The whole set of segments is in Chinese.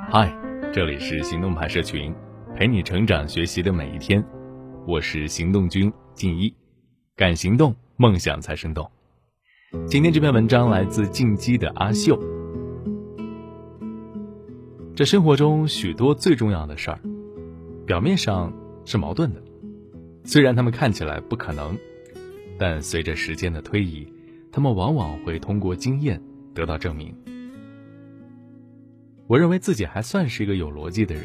嗨，这里是行动派社群，陪你成长学习的每一天。我是行动君静一，敢行动，梦想才生动。今天这篇文章来自进击的阿秀。这生活中许多最重要的事儿，表面上是矛盾的，虽然他们看起来不可能，但随着时间的推移，他们往往会通过经验得到证明。我认为自己还算是一个有逻辑的人，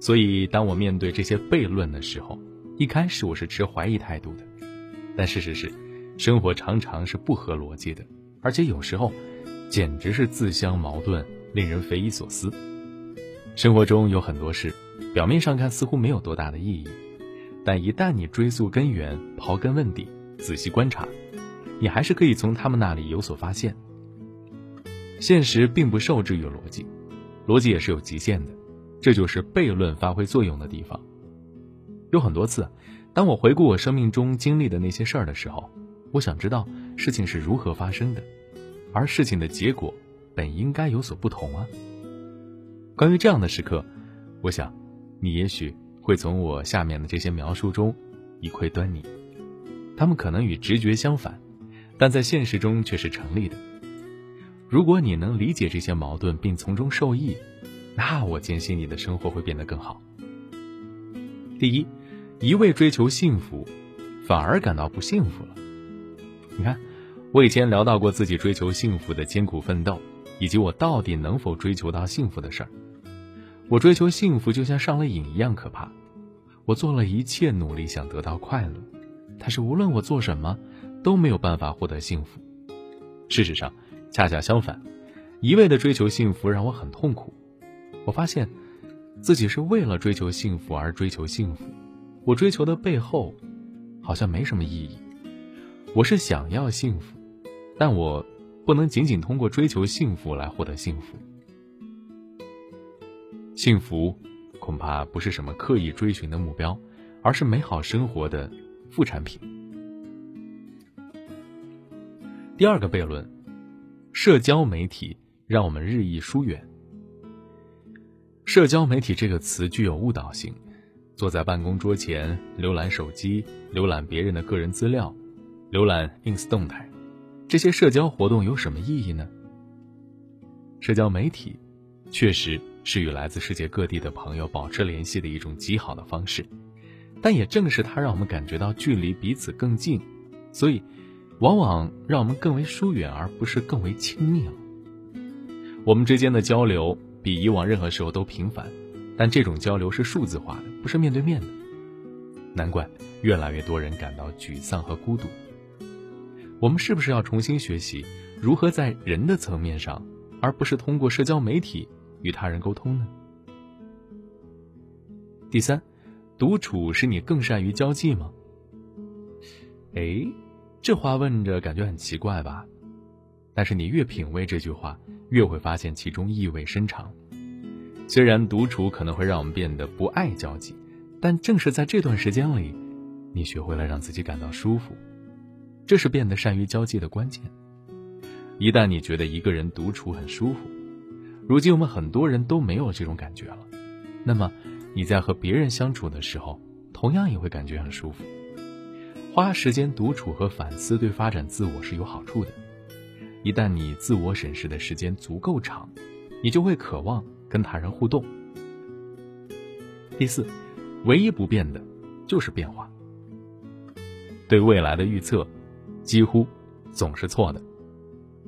所以当我面对这些悖论的时候，一开始我是持怀疑态度的。但事实是，生活常常是不合逻辑的，而且有时候简直是自相矛盾，令人匪夷所思。生活中有很多事，表面上看似乎没有多大的意义，但一旦你追溯根源、刨根问底、仔细观察，你还是可以从他们那里有所发现。现实并不受制于逻辑。逻辑也是有极限的，这就是悖论发挥作用的地方。有很多次，当我回顾我生命中经历的那些事儿的时候，我想知道事情是如何发生的，而事情的结果本应该有所不同啊。关于这样的时刻，我想，你也许会从我下面的这些描述中一窥端倪。他们可能与直觉相反，但在现实中却是成立的。如果你能理解这些矛盾并从中受益，那我坚信你的生活会变得更好。第一，一味追求幸福，反而感到不幸福了。你看，我以前聊到过自己追求幸福的艰苦奋斗，以及我到底能否追求到幸福的事儿。我追求幸福就像上了瘾一样可怕。我做了一切努力想得到快乐，但是无论我做什么，都没有办法获得幸福。事实上。恰恰相反，一味的追求幸福让我很痛苦。我发现，自己是为了追求幸福而追求幸福，我追求的背后，好像没什么意义。我是想要幸福，但我不能仅仅通过追求幸福来获得幸福。幸福，恐怕不是什么刻意追寻的目标，而是美好生活的副产品。第二个悖论。社交媒体让我们日益疏远。社交媒体这个词具有误导性，坐在办公桌前浏览手机、浏览别人的个人资料、浏览 ins 动态，这些社交活动有什么意义呢？社交媒体确实是与来自世界各地的朋友保持联系的一种极好的方式，但也正是它让我们感觉到距离彼此更近，所以。往往让我们更为疏远，而不是更为亲密了。我们之间的交流比以往任何时候都频繁，但这种交流是数字化的，不是面对面的。难怪越来越多人感到沮丧和孤独。我们是不是要重新学习如何在人的层面上，而不是通过社交媒体与他人沟通呢？第三，独处使你更善于交际吗？哎。这话问着感觉很奇怪吧？但是你越品味这句话，越会发现其中意味深长。虽然独处可能会让我们变得不爱交际，但正是在这段时间里，你学会了让自己感到舒服，这是变得善于交际的关键。一旦你觉得一个人独处很舒服，如今我们很多人都没有这种感觉了，那么你在和别人相处的时候，同样也会感觉很舒服。花时间独处和反思对发展自我是有好处的。一旦你自我审视的时间足够长，你就会渴望跟他人互动。第四，唯一不变的，就是变化。对未来的预测，几乎总是错的。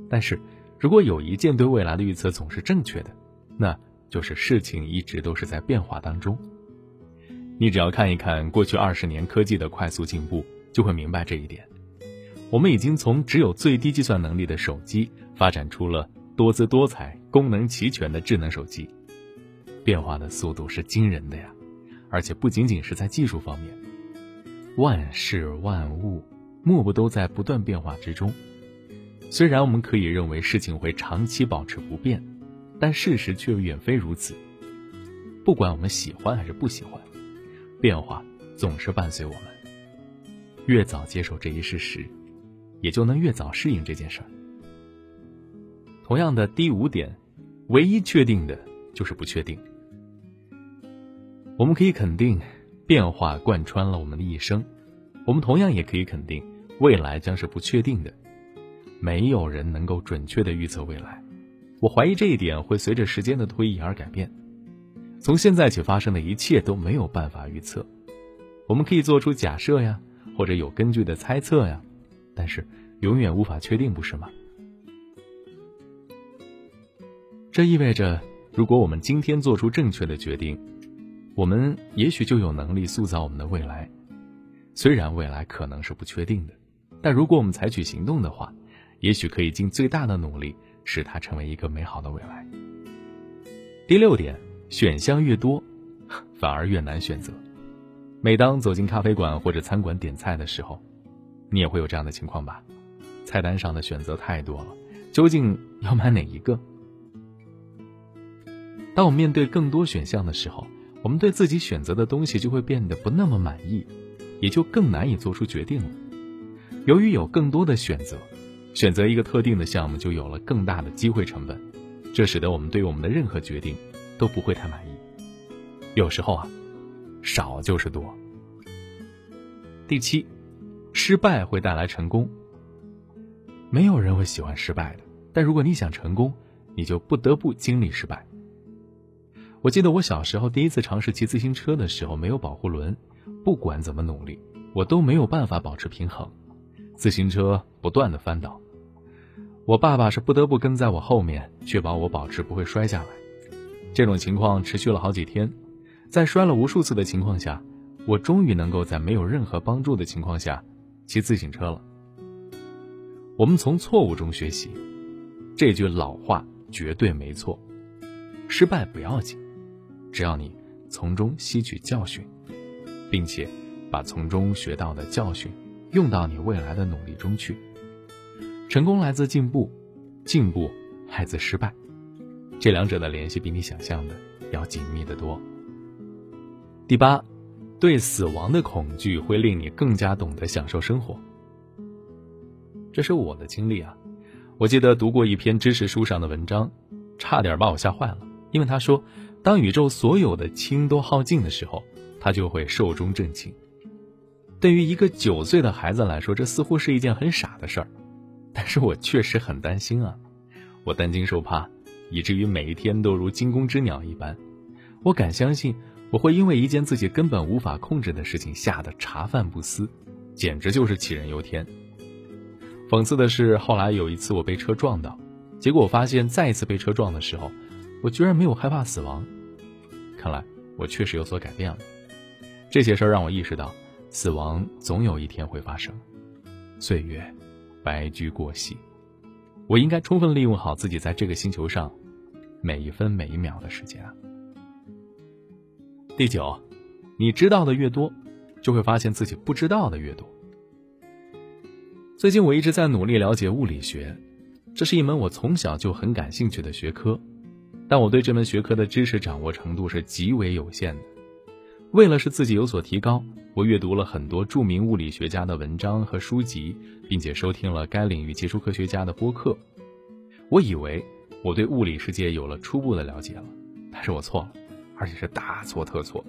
但是，如果有一件对未来的预测总是正确的，那就是事情一直都是在变化当中。你只要看一看过去二十年科技的快速进步。就会明白这一点。我们已经从只有最低计算能力的手机，发展出了多姿多彩、功能齐全的智能手机，变化的速度是惊人的呀！而且不仅仅是在技术方面，万事万物莫不都在不断变化之中。虽然我们可以认为事情会长期保持不变，但事实却远非如此。不管我们喜欢还是不喜欢，变化总是伴随我们。越早接受这一事实，也就能越早适应这件事儿。同样的第五点，唯一确定的就是不确定。我们可以肯定，变化贯穿了我们的一生；我们同样也可以肯定，未来将是不确定的。没有人能够准确的预测未来。我怀疑这一点会随着时间的推移而改变。从现在起发生的一切都没有办法预测。我们可以做出假设呀，或者有根据的猜测呀，但是永远无法确定，不是吗？这意味着，如果我们今天做出正确的决定，我们也许就有能力塑造我们的未来。虽然未来可能是不确定的，但如果我们采取行动的话，也许可以尽最大的努力使它成为一个美好的未来。第六点，选项越多，反而越难选择。每当走进咖啡馆或者餐馆点菜的时候，你也会有这样的情况吧？菜单上的选择太多了，究竟要买哪一个？当我们面对更多选项的时候，我们对自己选择的东西就会变得不那么满意，也就更难以做出决定了。由于有更多的选择，选择一个特定的项目就有了更大的机会成本，这使得我们对我们的任何决定都不会太满意。有时候啊，少就是多。第七，失败会带来成功。没有人会喜欢失败的，但如果你想成功，你就不得不经历失败。我记得我小时候第一次尝试骑自行车的时候，没有保护轮，不管怎么努力，我都没有办法保持平衡，自行车不断的翻倒。我爸爸是不得不跟在我后面，确保我保持不会摔下来。这种情况持续了好几天，在摔了无数次的情况下，我终于能够在没有任何帮助的情况下骑自行车了。我们从错误中学习，这句老话绝对没错，失败不要紧。只要你从中吸取教训，并且把从中学到的教训用到你未来的努力中去，成功来自进步，进步来自失败，这两者的联系比你想象的要紧密得多。第八，对死亡的恐惧会令你更加懂得享受生活。这是我的经历啊！我记得读过一篇知识书上的文章，差点把我吓坏了，因为他说。当宇宙所有的氢都耗尽的时候，他就会寿终正寝。对于一个九岁的孩子来说，这似乎是一件很傻的事儿，但是我确实很担心啊！我担惊受怕，以至于每一天都如惊弓之鸟一般。我敢相信，我会因为一件自己根本无法控制的事情吓得茶饭不思，简直就是杞人忧天。讽刺的是，后来有一次我被车撞到，结果我发现再一次被车撞的时候。我居然没有害怕死亡，看来我确实有所改变了。这些事儿让我意识到，死亡总有一天会发生。岁月，白驹过隙，我应该充分利用好自己在这个星球上每一分每一秒的时间啊。第九，你知道的越多，就会发现自己不知道的越多。最近我一直在努力了解物理学，这是一门我从小就很感兴趣的学科。但我对这门学科的知识掌握程度是极为有限的。为了使自己有所提高，我阅读了很多著名物理学家的文章和书籍，并且收听了该领域杰出科学家的播客。我以为我对物理世界有了初步的了解了，但是我错了，而且是大错特错。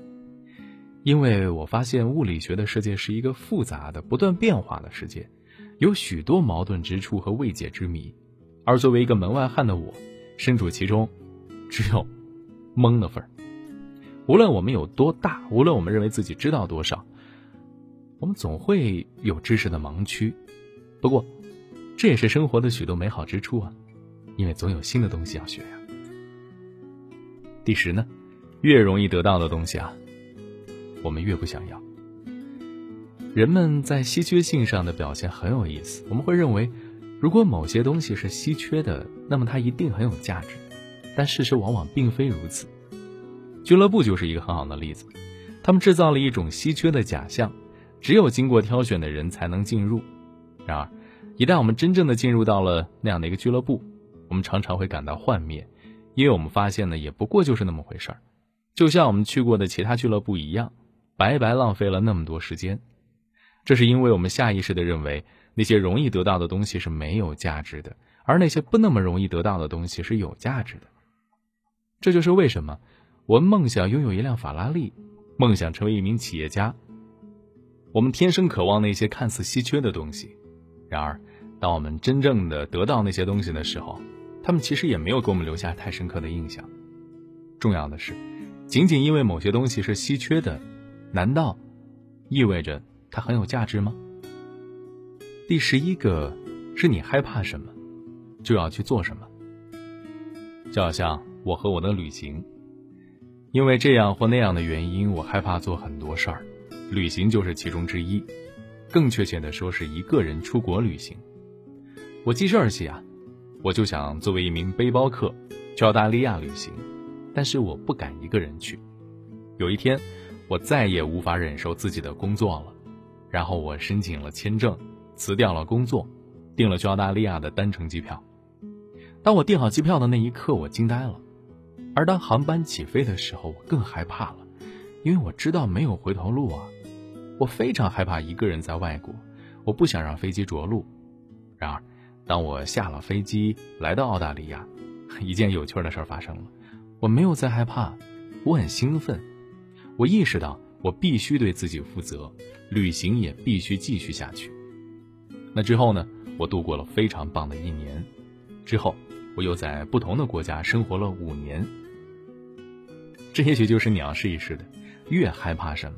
因为我发现物理学的世界是一个复杂的、不断变化的世界，有许多矛盾之处和未解之谜。而作为一个门外汉的我，身处其中。只有懵的份儿。无论我们有多大，无论我们认为自己知道多少，我们总会有知识的盲区。不过，这也是生活的许多美好之处啊，因为总有新的东西要学呀。第十呢，越容易得到的东西啊，我们越不想要。人们在稀缺性上的表现很有意思。我们会认为，如果某些东西是稀缺的，那么它一定很有价值。但事实往往并非如此，俱乐部就是一个很好的例子。他们制造了一种稀缺的假象，只有经过挑选的人才能进入。然而，一旦我们真正的进入到了那样的一个俱乐部，我们常常会感到幻灭，因为我们发现呢，也不过就是那么回事儿，就像我们去过的其他俱乐部一样，白白浪费了那么多时间。这是因为我们下意识的认为那些容易得到的东西是没有价值的，而那些不那么容易得到的东西是有价值的。这就是为什么我们梦想拥有一辆法拉利，梦想成为一名企业家。我们天生渴望那些看似稀缺的东西，然而，当我们真正的得到那些东西的时候，他们其实也没有给我们留下太深刻的印象。重要的是，仅仅因为某些东西是稀缺的，难道意味着它很有价值吗？第十一个是你害怕什么，就要去做什么。就好像我和我的旅行，因为这样或那样的原因，我害怕做很多事儿，旅行就是其中之一。更确切的说，是一个人出国旅行。我记事儿起啊，我就想作为一名背包客去澳大利亚旅行。但是我不敢一个人去。有一天，我再也无法忍受自己的工作了，然后我申请了签证，辞掉了工作，订了去澳大利亚的单程机票。当我订好机票的那一刻，我惊呆了。而当航班起飞的时候，我更害怕了，因为我知道没有回头路啊！我非常害怕一个人在外国，我不想让飞机着陆。然而，当我下了飞机来到澳大利亚，一件有趣的事发生了。我没有再害怕，我很兴奋。我意识到我必须对自己负责，旅行也必须继续下去。那之后呢？我度过了非常棒的一年。之后，我又在不同的国家生活了五年。这也许就是你要试一试的：越害怕什么，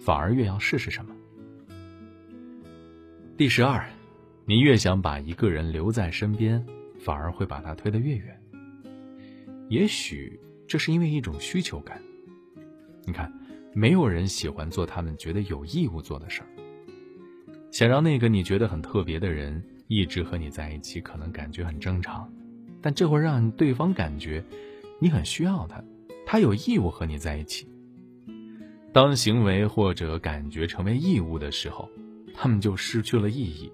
反而越要试试什么。第十二，你越想把一个人留在身边，反而会把他推得越远。也许这是因为一种需求感。你看，没有人喜欢做他们觉得有义务做的事儿。想让那个你觉得很特别的人一直和你在一起，可能感觉很正常，但这会让对方感觉你很需要他，他有义务和你在一起。当行为或者感觉成为义务的时候，他们就失去了意义。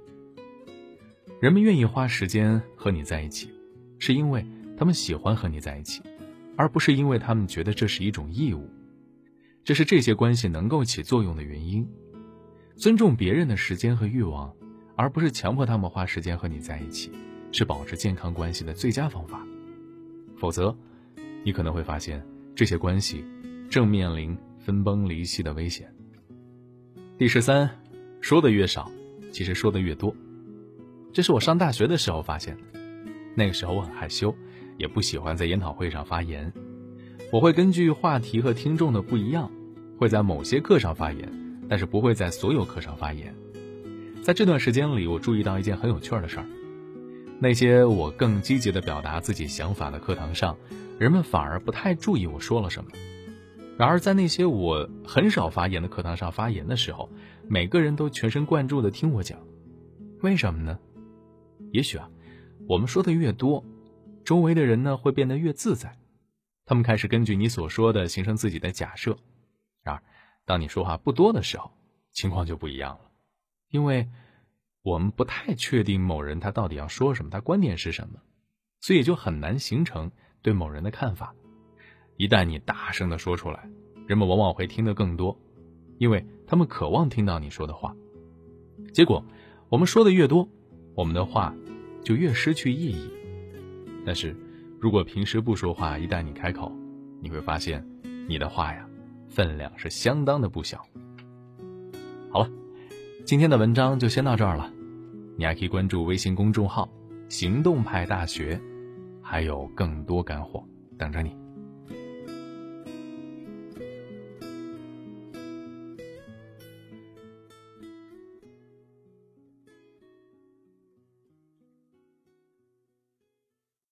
人们愿意花时间和你在一起，是因为。他们喜欢和你在一起，而不是因为他们觉得这是一种义务。这是这些关系能够起作用的原因。尊重别人的时间和欲望，而不是强迫他们花时间和你在一起，是保持健康关系的最佳方法。否则，你可能会发现这些关系正面临分崩离析的危险。第十三，说的越少，其实说的越多。这是我上大学的时候发现的。那个时候我很害羞。也不喜欢在研讨会上发言，我会根据话题和听众的不一样，会在某些课上发言，但是不会在所有课上发言。在这段时间里，我注意到一件很有趣的事儿：那些我更积极的表达自己想法的课堂上，人们反而不太注意我说了什么；然而在那些我很少发言的课堂上发言的时候，每个人都全神贯注的听我讲。为什么呢？也许啊，我们说的越多。周围的人呢会变得越自在，他们开始根据你所说的形成自己的假设。然而，当你说话不多的时候，情况就不一样了，因为我们不太确定某人他到底要说什么，他观点是什么，所以就很难形成对某人的看法。一旦你大声的说出来，人们往往会听得更多，因为他们渴望听到你说的话。结果，我们说的越多，我们的话就越失去意义。但是，如果平时不说话，一旦你开口，你会发现，你的话呀，分量是相当的不小。好了，今天的文章就先到这儿了。你还可以关注微信公众号“行动派大学”，还有更多干货等着你。